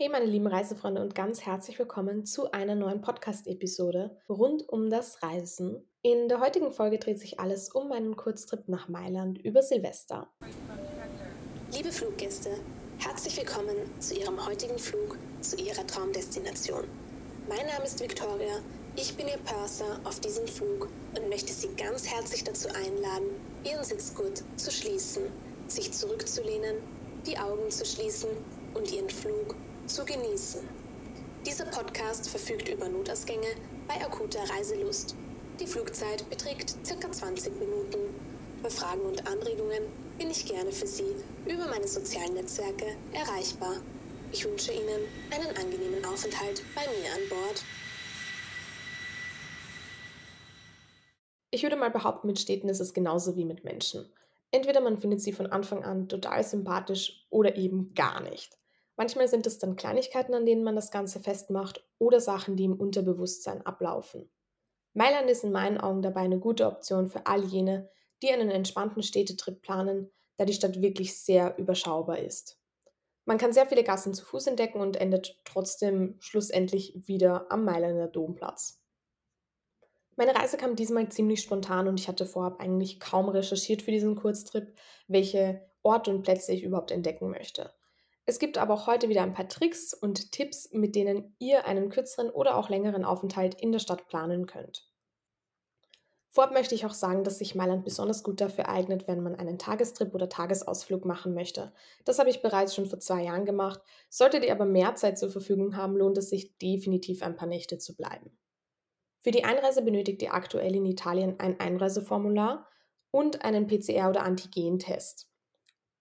Hey meine lieben Reisefreunde und ganz herzlich willkommen zu einer neuen Podcast-Episode rund um das Reisen. In der heutigen Folge dreht sich alles um meinen Kurztrip nach Mailand über Silvester. Liebe Fluggäste, herzlich willkommen zu Ihrem heutigen Flug zu Ihrer Traumdestination. Mein Name ist Victoria, ich bin Ihr Purser auf diesem Flug und möchte Sie ganz herzlich dazu einladen, Ihren Sitzgurt zu schließen, sich zurückzulehnen, die Augen zu schließen und Ihren Flug zu genießen. Dieser Podcast verfügt über Notausgänge bei akuter Reiselust. Die Flugzeit beträgt ca. 20 Minuten. Bei Fragen und Anregungen bin ich gerne für Sie über meine sozialen Netzwerke erreichbar. Ich wünsche Ihnen einen angenehmen Aufenthalt bei mir an Bord. Ich würde mal behaupten, mit Städten ist es genauso wie mit Menschen. Entweder man findet sie von Anfang an total sympathisch oder eben gar nicht. Manchmal sind es dann Kleinigkeiten, an denen man das Ganze festmacht oder Sachen, die im Unterbewusstsein ablaufen. Mailand ist in meinen Augen dabei eine gute Option für all jene, die einen entspannten Städtetrip planen, da die Stadt wirklich sehr überschaubar ist. Man kann sehr viele Gassen zu Fuß entdecken und endet trotzdem schlussendlich wieder am Mailänder Domplatz. Meine Reise kam diesmal ziemlich spontan und ich hatte vorab eigentlich kaum recherchiert für diesen Kurztrip, welche Orte und Plätze ich überhaupt entdecken möchte. Es gibt aber auch heute wieder ein paar Tricks und Tipps, mit denen ihr einen kürzeren oder auch längeren Aufenthalt in der Stadt planen könnt. Vorab möchte ich auch sagen, dass sich Mailand besonders gut dafür eignet, wenn man einen Tagestrip oder Tagesausflug machen möchte. Das habe ich bereits schon vor zwei Jahren gemacht. Solltet ihr aber mehr Zeit zur Verfügung haben, lohnt es sich definitiv ein paar Nächte zu bleiben. Für die Einreise benötigt ihr aktuell in Italien ein Einreiseformular und einen PCR- oder Antigentest.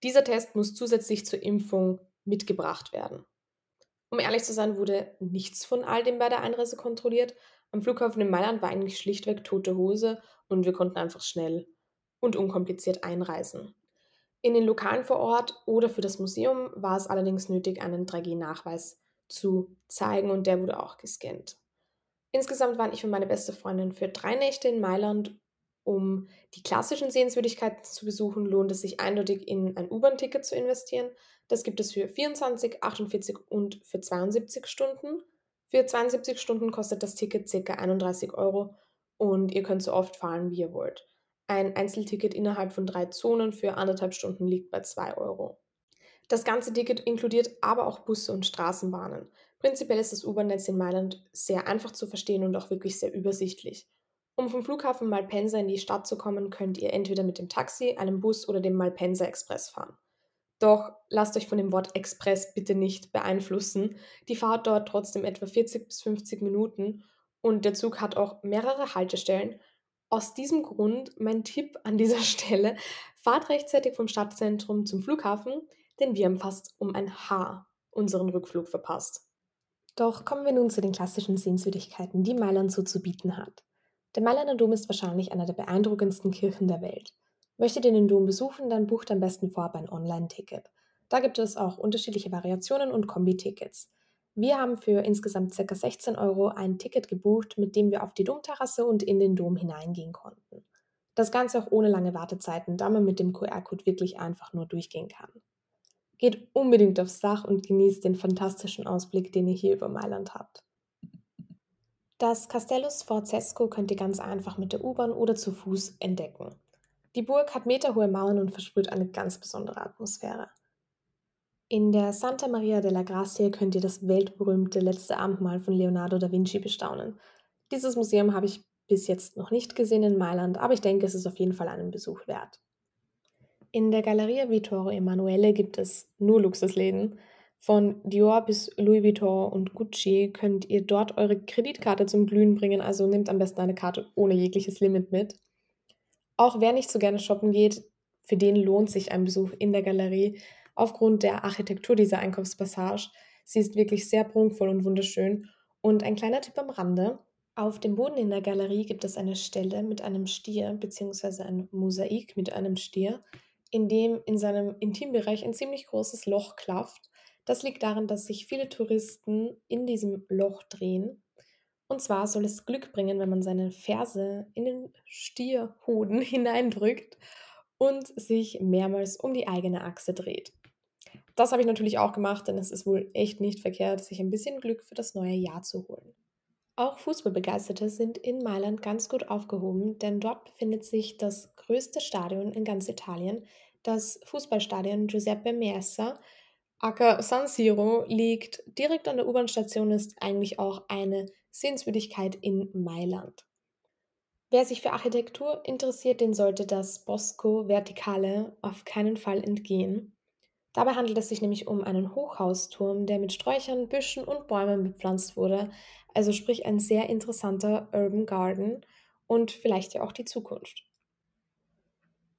Dieser Test muss zusätzlich zur Impfung mitgebracht werden. Um ehrlich zu sein, wurde nichts von all dem bei der Einreise kontrolliert. Am Flughafen in Mailand war eigentlich schlichtweg tote Hose und wir konnten einfach schnell und unkompliziert einreisen. In den Lokalen vor Ort oder für das Museum war es allerdings nötig, einen 3G-Nachweis zu zeigen und der wurde auch gescannt. Insgesamt war ich und meine beste Freundin für drei Nächte in Mailand um die klassischen Sehenswürdigkeiten zu besuchen, lohnt es sich eindeutig in ein U-Bahn-Ticket zu investieren. Das gibt es für 24, 48 und für 72 Stunden. Für 72 Stunden kostet das Ticket ca. 31 Euro und ihr könnt so oft fahren, wie ihr wollt. Ein Einzelticket innerhalb von drei Zonen für anderthalb Stunden liegt bei 2 Euro. Das ganze Ticket inkludiert aber auch Busse und Straßenbahnen. Prinzipiell ist das U-Bahn-Netz in Mailand sehr einfach zu verstehen und auch wirklich sehr übersichtlich. Um vom Flughafen Malpensa in die Stadt zu kommen, könnt ihr entweder mit dem Taxi, einem Bus oder dem Malpensa Express fahren. Doch lasst euch von dem Wort Express bitte nicht beeinflussen. Die Fahrt dauert trotzdem etwa 40 bis 50 Minuten und der Zug hat auch mehrere Haltestellen. Aus diesem Grund mein Tipp an dieser Stelle, fahrt rechtzeitig vom Stadtzentrum zum Flughafen, denn wir haben fast um ein Haar unseren Rückflug verpasst. Doch kommen wir nun zu den klassischen Sehenswürdigkeiten, die Mailand so zu bieten hat. Der Mailänder Dom ist wahrscheinlich einer der beeindruckendsten Kirchen der Welt. Möchtet ihr den Dom besuchen, dann bucht am besten vorab ein Online-Ticket. Da gibt es auch unterschiedliche Variationen und Kombi-Tickets. Wir haben für insgesamt ca. 16 Euro ein Ticket gebucht, mit dem wir auf die Domterrasse und in den Dom hineingehen konnten. Das Ganze auch ohne lange Wartezeiten, da man mit dem QR-Code wirklich einfach nur durchgehen kann. Geht unbedingt aufs Dach und genießt den fantastischen Ausblick, den ihr hier über Mailand habt. Das Castello Sforzesco könnt ihr ganz einfach mit der U-Bahn oder zu Fuß entdecken. Die Burg hat meterhohe Mauern und versprüht eine ganz besondere Atmosphäre. In der Santa Maria della Grazia könnt ihr das weltberühmte letzte Abendmahl von Leonardo da Vinci bestaunen. Dieses Museum habe ich bis jetzt noch nicht gesehen in Mailand, aber ich denke, es ist auf jeden Fall einen Besuch wert. In der Galleria Vittorio Emanuele gibt es nur Luxusläden. Von Dior bis Louis Vuitton und Gucci könnt ihr dort eure Kreditkarte zum Glühen bringen, also nehmt am besten eine Karte ohne jegliches Limit mit. Auch wer nicht so gerne shoppen geht, für den lohnt sich ein Besuch in der Galerie aufgrund der Architektur dieser Einkaufspassage. Sie ist wirklich sehr prunkvoll und wunderschön. Und ein kleiner Tipp am Rande. Auf dem Boden in der Galerie gibt es eine Stelle mit einem Stier bzw. ein Mosaik mit einem Stier, in dem in seinem Intimbereich ein ziemlich großes Loch klafft das liegt daran, dass sich viele Touristen in diesem Loch drehen. Und zwar soll es Glück bringen, wenn man seine Ferse in den Stierhoden hineindrückt und sich mehrmals um die eigene Achse dreht. Das habe ich natürlich auch gemacht, denn es ist wohl echt nicht verkehrt, sich ein bisschen Glück für das neue Jahr zu holen. Auch Fußballbegeisterte sind in Mailand ganz gut aufgehoben, denn dort befindet sich das größte Stadion in ganz Italien. Das Fußballstadion Giuseppe Meazza, aka San Siro, liegt direkt an der U-Bahn-Station, ist eigentlich auch eine Sehenswürdigkeit in Mailand. Wer sich für Architektur interessiert, den sollte das Bosco Verticale auf keinen Fall entgehen. Dabei handelt es sich nämlich um einen Hochhausturm, der mit Sträuchern, Büschen und Bäumen bepflanzt wurde, also sprich ein sehr interessanter Urban Garden und vielleicht ja auch die Zukunft.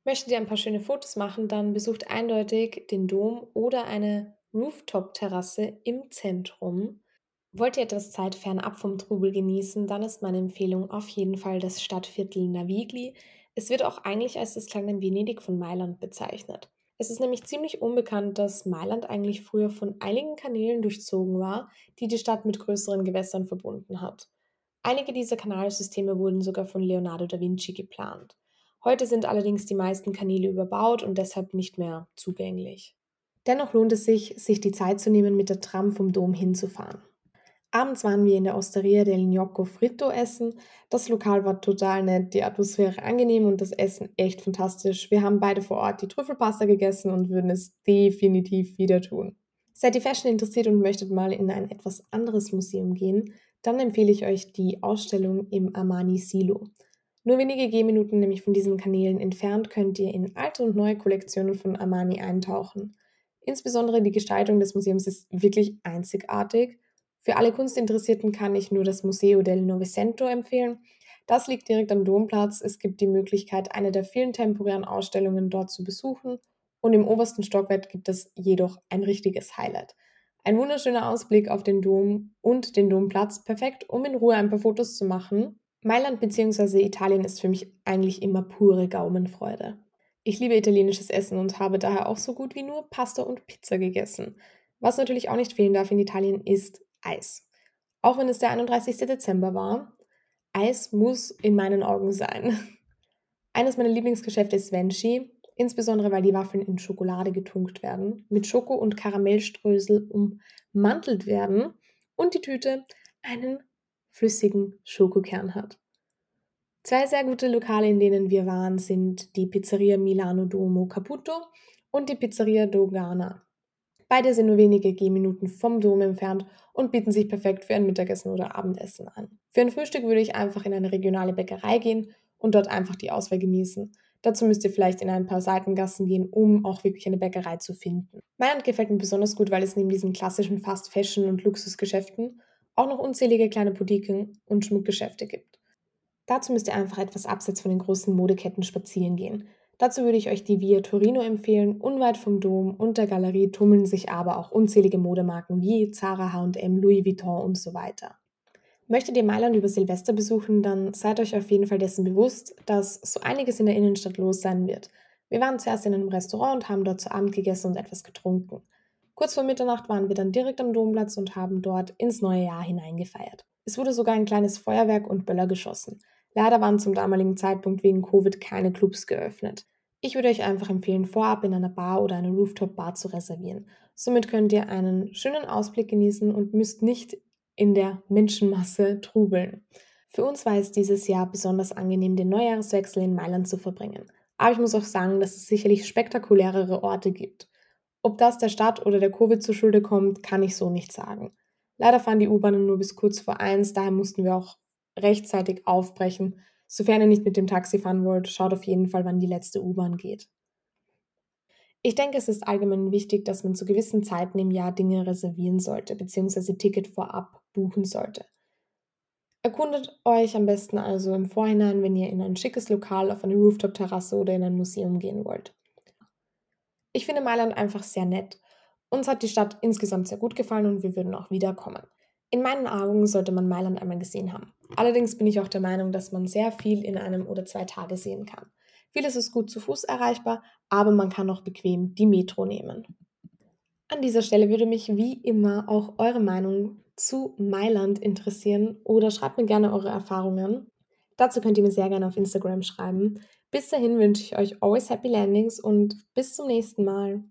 Möchtet ihr ein paar schöne Fotos machen, dann besucht eindeutig den Dom oder eine Rooftop-Terrasse im Zentrum. Wollt ihr etwas Zeit fernab vom Trubel genießen, dann ist meine Empfehlung auf jeden Fall das Stadtviertel Navigli. Es wird auch eigentlich als das kleine Venedig von Mailand bezeichnet. Es ist nämlich ziemlich unbekannt, dass Mailand eigentlich früher von einigen Kanälen durchzogen war, die die Stadt mit größeren Gewässern verbunden hat. Einige dieser Kanalsysteme wurden sogar von Leonardo da Vinci geplant. Heute sind allerdings die meisten Kanäle überbaut und deshalb nicht mehr zugänglich. Dennoch lohnt es sich, sich die Zeit zu nehmen, mit der Tram vom Dom hinzufahren. Abends waren wir in der Osteria del Gnocco Fritto essen. Das Lokal war total nett, die Atmosphäre angenehm und das Essen echt fantastisch. Wir haben beide vor Ort die Trüffelpasta gegessen und würden es definitiv wieder tun. Seid ihr Fashion interessiert und möchtet mal in ein etwas anderes Museum gehen, dann empfehle ich euch die Ausstellung im Armani Silo. Nur wenige Gehminuten nämlich von diesen Kanälen entfernt könnt ihr in alte und neue Kollektionen von Armani eintauchen. Insbesondere die Gestaltung des Museums ist wirklich einzigartig. Für alle Kunstinteressierten kann ich nur das Museo del Novecento empfehlen. Das liegt direkt am Domplatz. Es gibt die Möglichkeit, eine der vielen temporären Ausstellungen dort zu besuchen. Und im obersten Stockwerk gibt es jedoch ein richtiges Highlight. Ein wunderschöner Ausblick auf den Dom und den Domplatz, perfekt, um in Ruhe ein paar Fotos zu machen Mailand bzw. Italien ist für mich eigentlich immer pure Gaumenfreude. Ich liebe italienisches Essen und habe daher auch so gut wie nur Pasta und Pizza gegessen. Was natürlich auch nicht fehlen darf in Italien ist Eis. Auch wenn es der 31. Dezember war, Eis muss in meinen Augen sein. Eines meiner Lieblingsgeschäfte ist Venci, insbesondere weil die Waffeln in Schokolade getunkt werden, mit Schoko- und Karamellströsel ummantelt werden und die Tüte einen flüssigen Schokokern hat. Zwei sehr gute Lokale, in denen wir waren, sind die Pizzeria Milano Duomo Caputo und die Pizzeria Dogana. Beide sind nur wenige Gehminuten vom Dom entfernt und bieten sich perfekt für ein Mittagessen oder Abendessen an. Für ein Frühstück würde ich einfach in eine regionale Bäckerei gehen und dort einfach die Auswahl genießen. Dazu müsst ihr vielleicht in ein paar Seitengassen gehen, um auch wirklich eine Bäckerei zu finden. Mailand gefällt mir besonders gut, weil es neben diesen klassischen Fast Fashion und Luxusgeschäften auch noch unzählige kleine Boutiquen und Schmuckgeschäfte gibt. Dazu müsst ihr einfach etwas abseits von den großen Modeketten spazieren gehen. Dazu würde ich euch die Via Torino empfehlen. Unweit vom Dom und der Galerie tummeln sich aber auch unzählige Modemarken wie Zara, H&M, Louis Vuitton und so weiter. Möchtet ihr Mailand über Silvester besuchen, dann seid euch auf jeden Fall dessen bewusst, dass so einiges in der Innenstadt los sein wird. Wir waren zuerst in einem Restaurant und haben dort zu Abend gegessen und etwas getrunken. Kurz vor Mitternacht waren wir dann direkt am Domplatz und haben dort ins neue Jahr hineingefeiert. Es wurde sogar ein kleines Feuerwerk und Böller geschossen. Leider waren zum damaligen Zeitpunkt wegen Covid keine Clubs geöffnet. Ich würde euch einfach empfehlen, vorab in einer Bar oder einer Rooftop-Bar zu reservieren. Somit könnt ihr einen schönen Ausblick genießen und müsst nicht in der Menschenmasse trubeln. Für uns war es dieses Jahr besonders angenehm, den Neujahrswechsel in Mailand zu verbringen. Aber ich muss auch sagen, dass es sicherlich spektakulärere Orte gibt. Ob das der Stadt oder der Covid zu Schulde kommt, kann ich so nicht sagen. Leider fahren die U-Bahnen nur bis kurz vor eins, daher mussten wir auch rechtzeitig aufbrechen. Sofern ihr nicht mit dem Taxi fahren wollt, schaut auf jeden Fall, wann die letzte U-Bahn geht. Ich denke, es ist allgemein wichtig, dass man zu gewissen Zeiten im Jahr Dinge reservieren sollte, bzw. Ticket vorab buchen sollte. Erkundet euch am besten also im Vorhinein, wenn ihr in ein schickes Lokal, auf eine Rooftop-Terrasse oder in ein Museum gehen wollt. Ich finde Mailand einfach sehr nett. Uns hat die Stadt insgesamt sehr gut gefallen und wir würden auch wiederkommen. In meinen Augen sollte man Mailand einmal gesehen haben. Allerdings bin ich auch der Meinung, dass man sehr viel in einem oder zwei Tage sehen kann. Vieles ist gut zu Fuß erreichbar, aber man kann auch bequem die Metro nehmen. An dieser Stelle würde mich wie immer auch eure Meinung zu Mailand interessieren oder schreibt mir gerne eure Erfahrungen. Dazu könnt ihr mir sehr gerne auf Instagram schreiben. Bis dahin wünsche ich euch always happy landings und bis zum nächsten Mal.